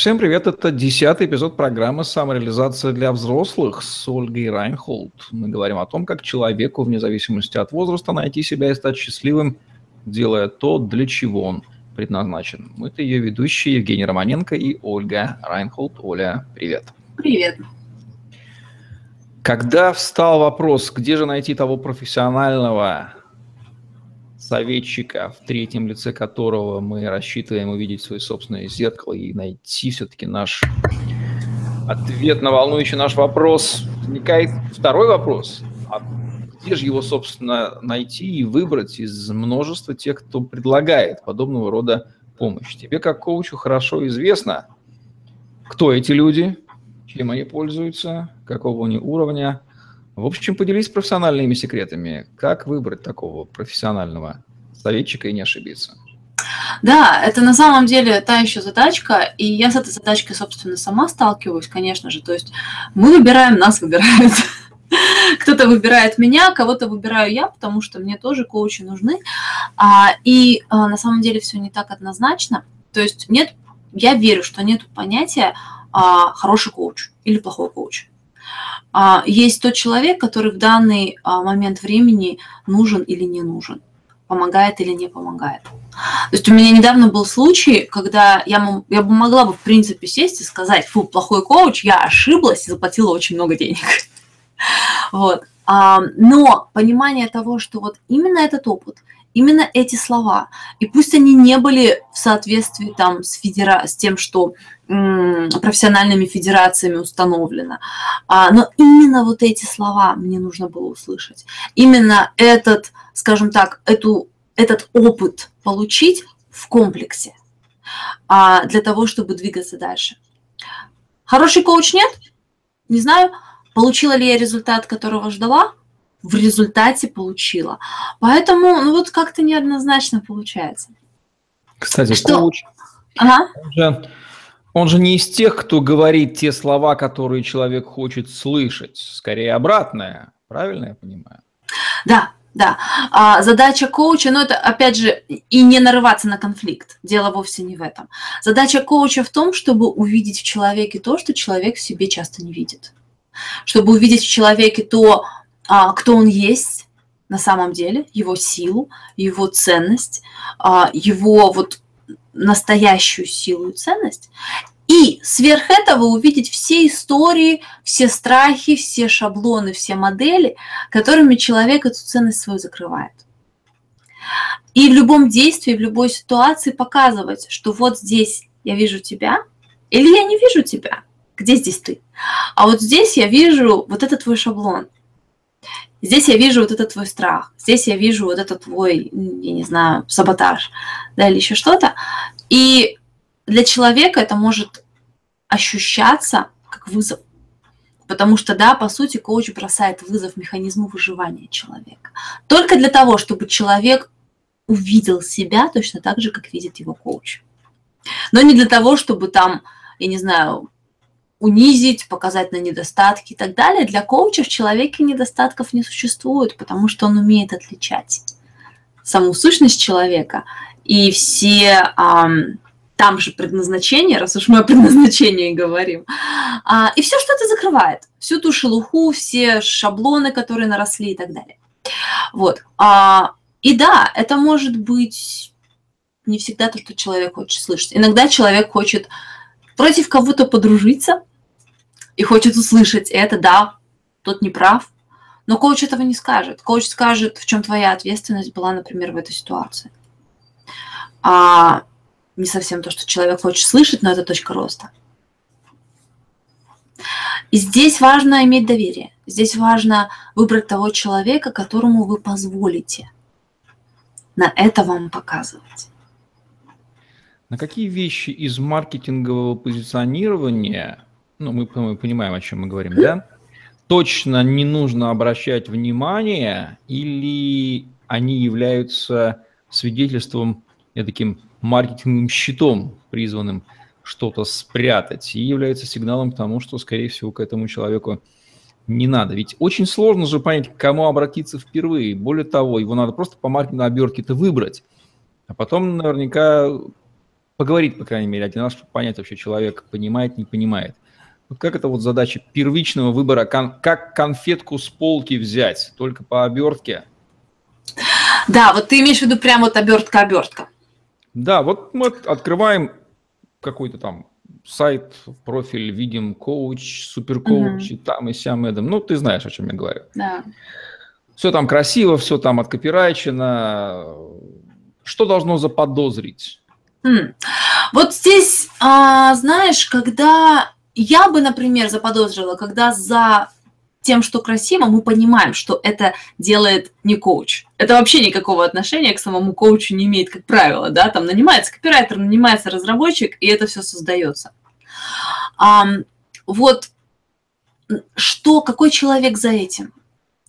Всем привет, это десятый эпизод программы «Самореализация для взрослых» с Ольгой Райнхолд. Мы говорим о том, как человеку, вне зависимости от возраста, найти себя и стать счастливым, делая то, для чего он предназначен. Мы-то ее ведущие Евгений Романенко и Ольга Райнхолд. Оля, привет. Привет. Когда встал вопрос, где же найти того профессионального советчика, в третьем лице которого мы рассчитываем увидеть свое собственное зеркало и найти все-таки наш ответ на волнующий наш вопрос, возникает второй вопрос. А где же его, собственно, найти и выбрать из множества тех, кто предлагает подобного рода помощь? Тебе, как коучу, хорошо известно, кто эти люди, чем они пользуются, какого они уровня, в общем, поделись профессиональными секретами. Как выбрать такого профессионального советчика и не ошибиться? Да, это на самом деле та еще задачка, и я с этой задачкой, собственно, сама сталкиваюсь, конечно же. То есть мы выбираем, нас выбирают. Кто-то выбирает меня, кого-то выбираю я, потому что мне тоже коучи нужны. А, и а, на самом деле все не так однозначно. То есть нет, я верю, что нет понятия а, хороший коуч или плохой коуч. А, есть тот человек, который в данный а, момент времени нужен или не нужен, помогает или не помогает. То есть у меня недавно был случай, когда я, я бы могла бы, в принципе, сесть и сказать, фу, плохой коуч, я ошиблась и заплатила очень много денег. Вот. А, но понимание того, что вот именно этот опыт, именно эти слова, и пусть они не были в соответствии там с, федера... с тем, что профессиональными федерациями установлено. А, но именно вот эти слова мне нужно было услышать. Именно этот, скажем так, эту, этот опыт получить в комплексе а, для того, чтобы двигаться дальше. Хороший коуч нет? Не знаю. Получила ли я результат, которого ждала? В результате получила. Поэтому, ну вот как-то неоднозначно получается. Кстати, Что? коуч, ага. он же он же не из тех, кто говорит те слова, которые человек хочет слышать. Скорее обратное. Правильно я понимаю? Да, да. А, задача коуча, ну это опять же, и не нарываться на конфликт. Дело вовсе не в этом. Задача коуча в том, чтобы увидеть в человеке то, что человек в себе часто не видит. Чтобы увидеть в человеке то, а, кто он есть на самом деле, его силу, его ценность, а, его вот настоящую силу и ценность, и сверх этого увидеть все истории, все страхи, все шаблоны, все модели, которыми человек эту ценность свою закрывает. И в любом действии, в любой ситуации показывать, что вот здесь я вижу тебя, или я не вижу тебя. Где здесь ты? А вот здесь я вижу вот этот твой шаблон. Здесь я вижу вот этот твой страх, здесь я вижу вот этот твой, я не знаю, саботаж, да, или еще что-то. И для человека это может ощущаться как вызов. Потому что, да, по сути, коуч бросает вызов механизму выживания человека. Только для того, чтобы человек увидел себя точно так же, как видит его коуч. Но не для того, чтобы там, я не знаю, унизить, показать на недостатки и так далее. Для коуча в человеке недостатков не существует, потому что он умеет отличать саму сущность человека и все ам, там же предназначение, раз уж мы о предназначении говорим, а, и все, что это закрывает, всю ту шелуху, все шаблоны, которые наросли и так далее. Вот. А, и да, это может быть не всегда то, что человек хочет слышать. Иногда человек хочет против кого-то подружиться, и хочет услышать это, да, тот не прав. Но коуч этого не скажет. Коуч скажет, в чем твоя ответственность была, например, в этой ситуации. А не совсем то, что человек хочет слышать, но это точка роста. И здесь важно иметь доверие. Здесь важно выбрать того человека, которому вы позволите на это вам показывать. На какие вещи из маркетингового позиционирования ну, мы, мы понимаем, о чем мы говорим, да? Точно не нужно обращать внимание или они являются свидетельством, я таким маркетинговым щитом, призванным что-то спрятать, и является сигналом к тому, что, скорее всего, к этому человеку не надо. Ведь очень сложно же понять, к кому обратиться впервые. Более того, его надо просто по маркетинговой обертке-то выбрать. А потом наверняка поговорить, по крайней мере, один раз, чтобы понять вообще, человек понимает, не понимает. Вот как это вот задача первичного выбора, кон, как конфетку с полки взять, только по обертке? Да, вот ты имеешь в виду прямо вот обертка-обертка. Да, вот мы открываем какой-то там сайт, профиль, видим коуч, суперкоуч, угу. и там и сям эдом. Ну, ты знаешь, о чем я говорю. Да. Все там красиво, все там откопирайчено. Что должно заподозрить? Хм. Вот здесь, а, знаешь, когда я бы, например, заподозрила, когда за тем, что красиво, мы понимаем, что это делает не коуч. Это вообще никакого отношения к самому коучу не имеет, как правило, да, там нанимается копирайтер, нанимается разработчик, и это все создается. А, вот что, какой человек за этим?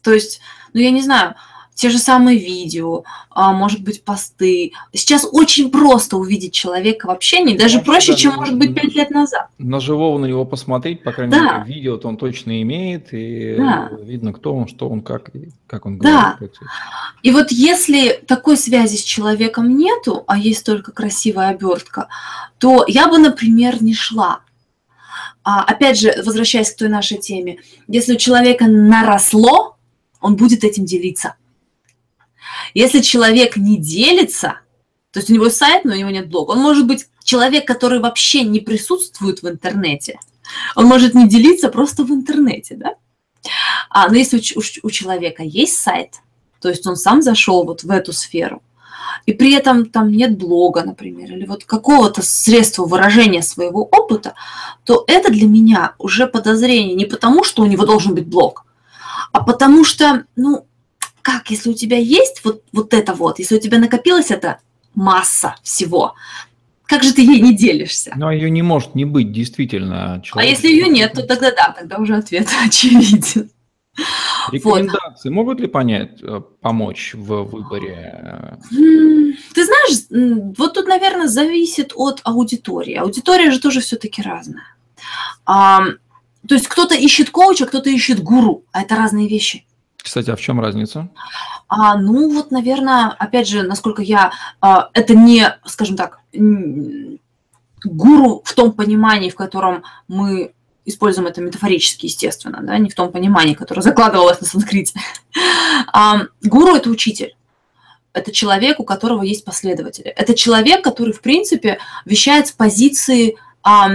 То есть, ну, я не знаю, те же самые видео, а, может быть, посты. Сейчас очень просто увидеть человека в общении, даже Конечно, проще, чем, может быть, пять лет назад. На живого на него посмотреть, по крайней да. мере, видео-то он точно имеет, и да. видно, кто он, что он, как, как он говорит. Да. И вот если такой связи с человеком нету, а есть только красивая обертка, то я бы, например, не шла. А, опять же, возвращаясь к той нашей теме, если у человека наросло, он будет этим делиться. Если человек не делится, то есть у него сайт, но у него нет блога, он может быть человек, который вообще не присутствует в интернете. Он может не делиться просто в интернете, да? А, но если у, у, у человека есть сайт, то есть он сам зашел вот в эту сферу, и при этом там нет блога, например, или вот какого-то средства выражения своего опыта, то это для меня уже подозрение не потому, что у него должен быть блог, а потому что, ну, как, если у тебя есть вот, вот это вот, если у тебя накопилась эта масса всего, как же ты ей не делишься? Ну, а ее не может не быть, действительно. Человек... А если ее нет, то тогда да, тогда уже ответ очевиден. Рекомендации вот. могут ли понять, э, помочь в выборе? Ты знаешь, вот тут, наверное, зависит от аудитории. Аудитория же тоже все-таки разная. А, то есть кто-то ищет коуча, кто-то ищет гуру, а это разные вещи. Кстати, а в чем разница? А, ну вот, наверное, опять же, насколько я, а, это не, скажем так, гуру в том понимании, в котором мы используем это метафорически, естественно, да, не в том понимании, которое закладывалось на санскрите. А, гуру – это учитель. Это человек, у которого есть последователи. Это человек, который, в принципе, вещает с позиции а,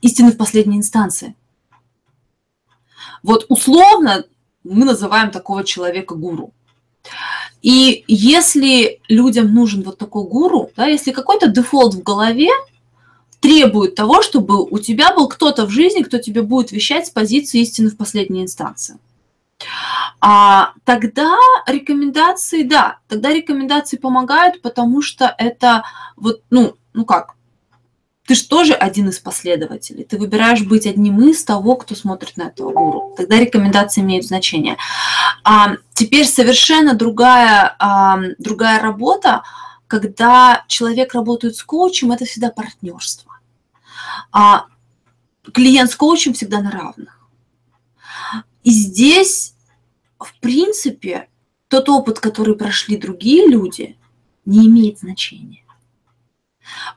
истины в последней инстанции. Вот условно мы называем такого человека гуру. И если людям нужен вот такой гуру, да, если какой-то дефолт в голове требует того, чтобы у тебя был кто-то в жизни, кто тебе будет вещать с позиции истины в последней инстанции, а, тогда рекомендации, да, тогда рекомендации помогают, потому что это вот, ну, ну как, ты же тоже один из последователей. Ты выбираешь быть одним из того, кто смотрит на этого гуру. Тогда рекомендации имеют значение. А, теперь совершенно другая, а, другая работа, когда человек работает с коучем, это всегда партнерство. А клиент с коучем всегда на равных. И здесь, в принципе, тот опыт, который прошли другие люди, не имеет значения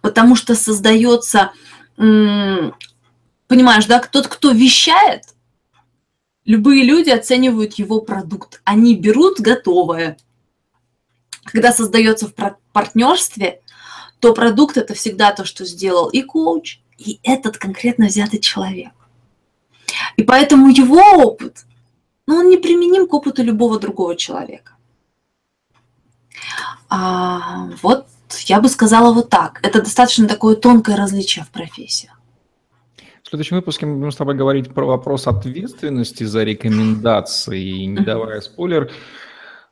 потому что создается, понимаешь, да, тот, кто вещает, любые люди оценивают его продукт, они берут готовое. Когда создается в партнерстве, то продукт это всегда то, что сделал и коуч, и этот конкретно взятый человек. И поэтому его опыт, ну, он не применим к опыту любого другого человека. А, вот я бы сказала вот так. Это достаточно такое тонкое различие в профессиях. В следующем выпуске мы будем с тобой говорить про вопрос ответственности за рекомендации. И не давая спойлер,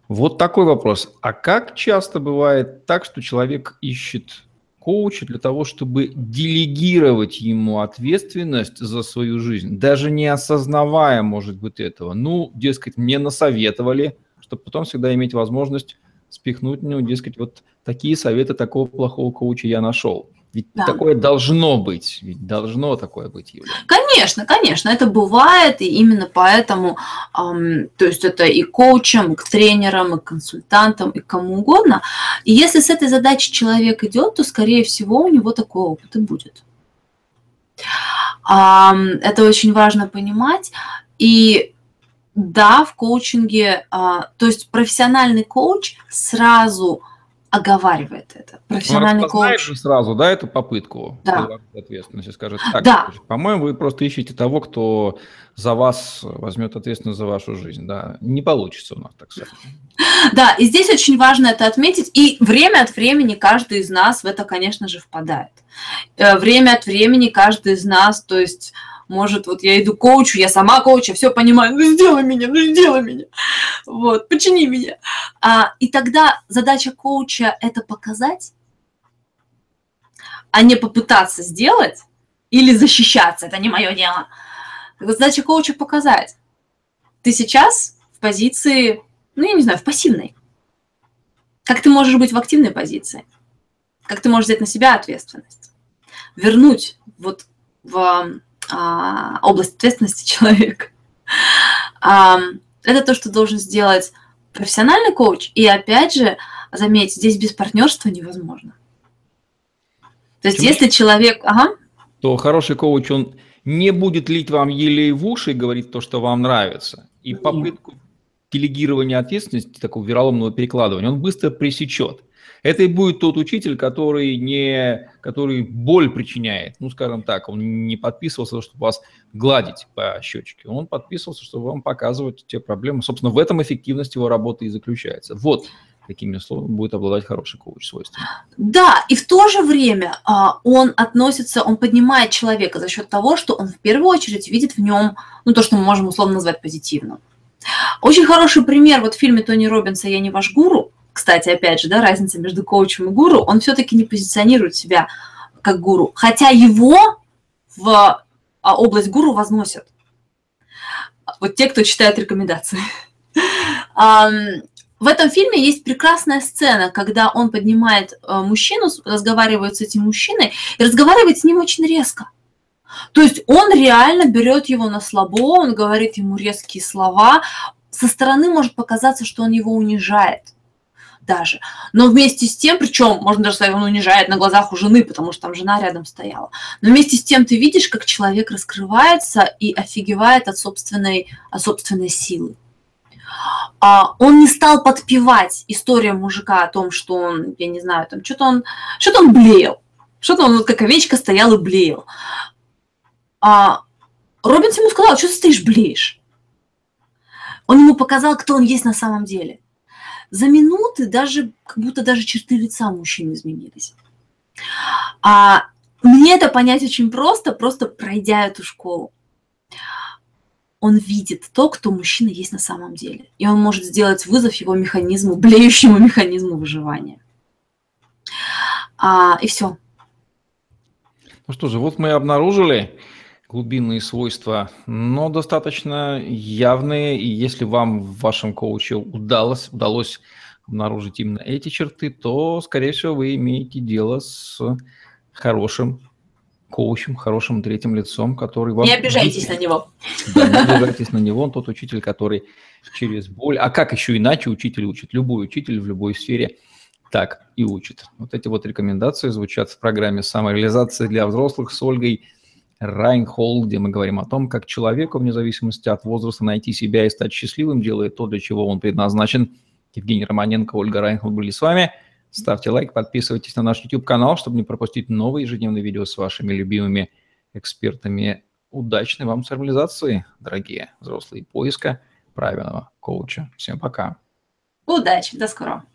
вот такой вопрос. А как часто бывает так, что человек ищет коуча для того, чтобы делегировать ему ответственность за свою жизнь, даже не осознавая, может быть, этого. Ну, дескать, мне насоветовали, чтобы потом всегда иметь возможность спихнуть, ну, дескать, вот такие советы такого плохого коуча я нашел. Ведь да. такое должно быть, ведь должно такое быть, Юля. Конечно, конечно, это бывает, и именно поэтому, эм, то есть это и коучам, и к тренерам, и консультантам, и кому угодно. И если с этой задачей человек идет, то, скорее всего, у него такой опыт и будет. Эм, это очень важно понимать. И да, в коучинге, э, то есть профессиональный коуч сразу – оговаривает это. Профессиональный коуч. сразу, да, эту попытку да. ответственности, скажет, так, да. по-моему, вы просто ищете того, кто за вас возьмет ответственность за вашу жизнь, да. Не получится у нас так сказать. Да, и здесь очень важно это отметить, и время от времени каждый из нас в это, конечно же, впадает. Э, время от времени каждый из нас, то есть может, вот я иду к коучу, я сама коуч, я все понимаю, ну сделай меня, ну сделай меня, вот, почини меня. А, и тогда задача коуча – это показать, а не попытаться сделать или защищаться, это не мое дело. Задача коуча – показать. Ты сейчас в позиции, ну, я не знаю, в пассивной. Как ты можешь быть в активной позиции? Как ты можешь взять на себя ответственность? Вернуть вот в а, область ответственности человека. А, это то, что должен сделать профессиональный коуч. И опять же, заметьте, здесь без партнерства невозможно. То есть, Почему? если человек... Ага. То хороший коуч, он не будет лить вам елей в уши и говорить то, что вам нравится. И попытку делегирования ответственности, такого вероломного перекладывания, он быстро пресечет. Это и будет тот учитель, который, не, который боль причиняет. Ну, скажем так, он не подписывался, чтобы вас гладить по щечке. Он подписывался, чтобы вам показывать те проблемы. Собственно, в этом эффективность его работы и заключается. Вот какими словами будет обладать хороший коуч свойствами. Да, и в то же время а, он относится, он поднимает человека за счет того, что он в первую очередь видит в нем, ну, то, что мы можем условно назвать позитивным. Очень хороший пример вот в фильме Тони Робинса «Я не ваш гуру», кстати, опять же, да, разница между коучем и гуру, он все-таки не позиционирует себя как гуру, хотя его в а, область гуру возносят. Вот те, кто читает рекомендации. В этом фильме есть прекрасная сцена, когда он поднимает э, мужчину, разговаривает с этим мужчиной и разговаривает с ним очень резко. То есть он реально берет его на слабо, он говорит ему резкие слова. Со стороны может показаться, что он его унижает даже. Но вместе с тем, причем, можно даже сказать, он унижает на глазах у жены, потому что там жена рядом стояла. Но вместе с тем ты видишь, как человек раскрывается и офигевает от собственной, от собственной силы. А, он не стал подпевать историю мужика о том, что он, я не знаю, там что-то он, что-то он блеял, что-то он вот как овечка стоял и блеял. А, Робинс ему сказал, что ты стоишь, блеешь? Он ему показал, кто он есть на самом деле за минуты даже, как будто даже черты лица мужчин изменились. А мне это понять очень просто, просто пройдя эту школу. Он видит то, кто мужчина есть на самом деле. И он может сделать вызов его механизму, блеющему механизму выживания. А, и все. Ну что же, вот мы обнаружили, глубинные свойства, но достаточно явные. И если вам в вашем коуче удалось, удалось обнаружить именно эти черты, то, скорее всего, вы имеете дело с хорошим коучем, хорошим третьим лицом, который вам... Не обижайтесь на него. Да, не обижайтесь на него, он тот учитель, который через боль... А как еще иначе учитель учит? Любой учитель в любой сфере так и учит. Вот эти вот рекомендации звучат в программе «Самореализация для взрослых» с Ольгой Райнхолл, где мы говорим о том, как человеку, вне зависимости от возраста, найти себя и стать счастливым, делает то, для чего он предназначен. Евгений Романенко, Ольга Райнхолл были с вами. Ставьте лайк, подписывайтесь на наш YouTube-канал, чтобы не пропустить новые ежедневные видео с вашими любимыми экспертами. Удачной вам цивилизации, дорогие взрослые, поиска правильного коуча. Всем пока. Удачи, до скорого.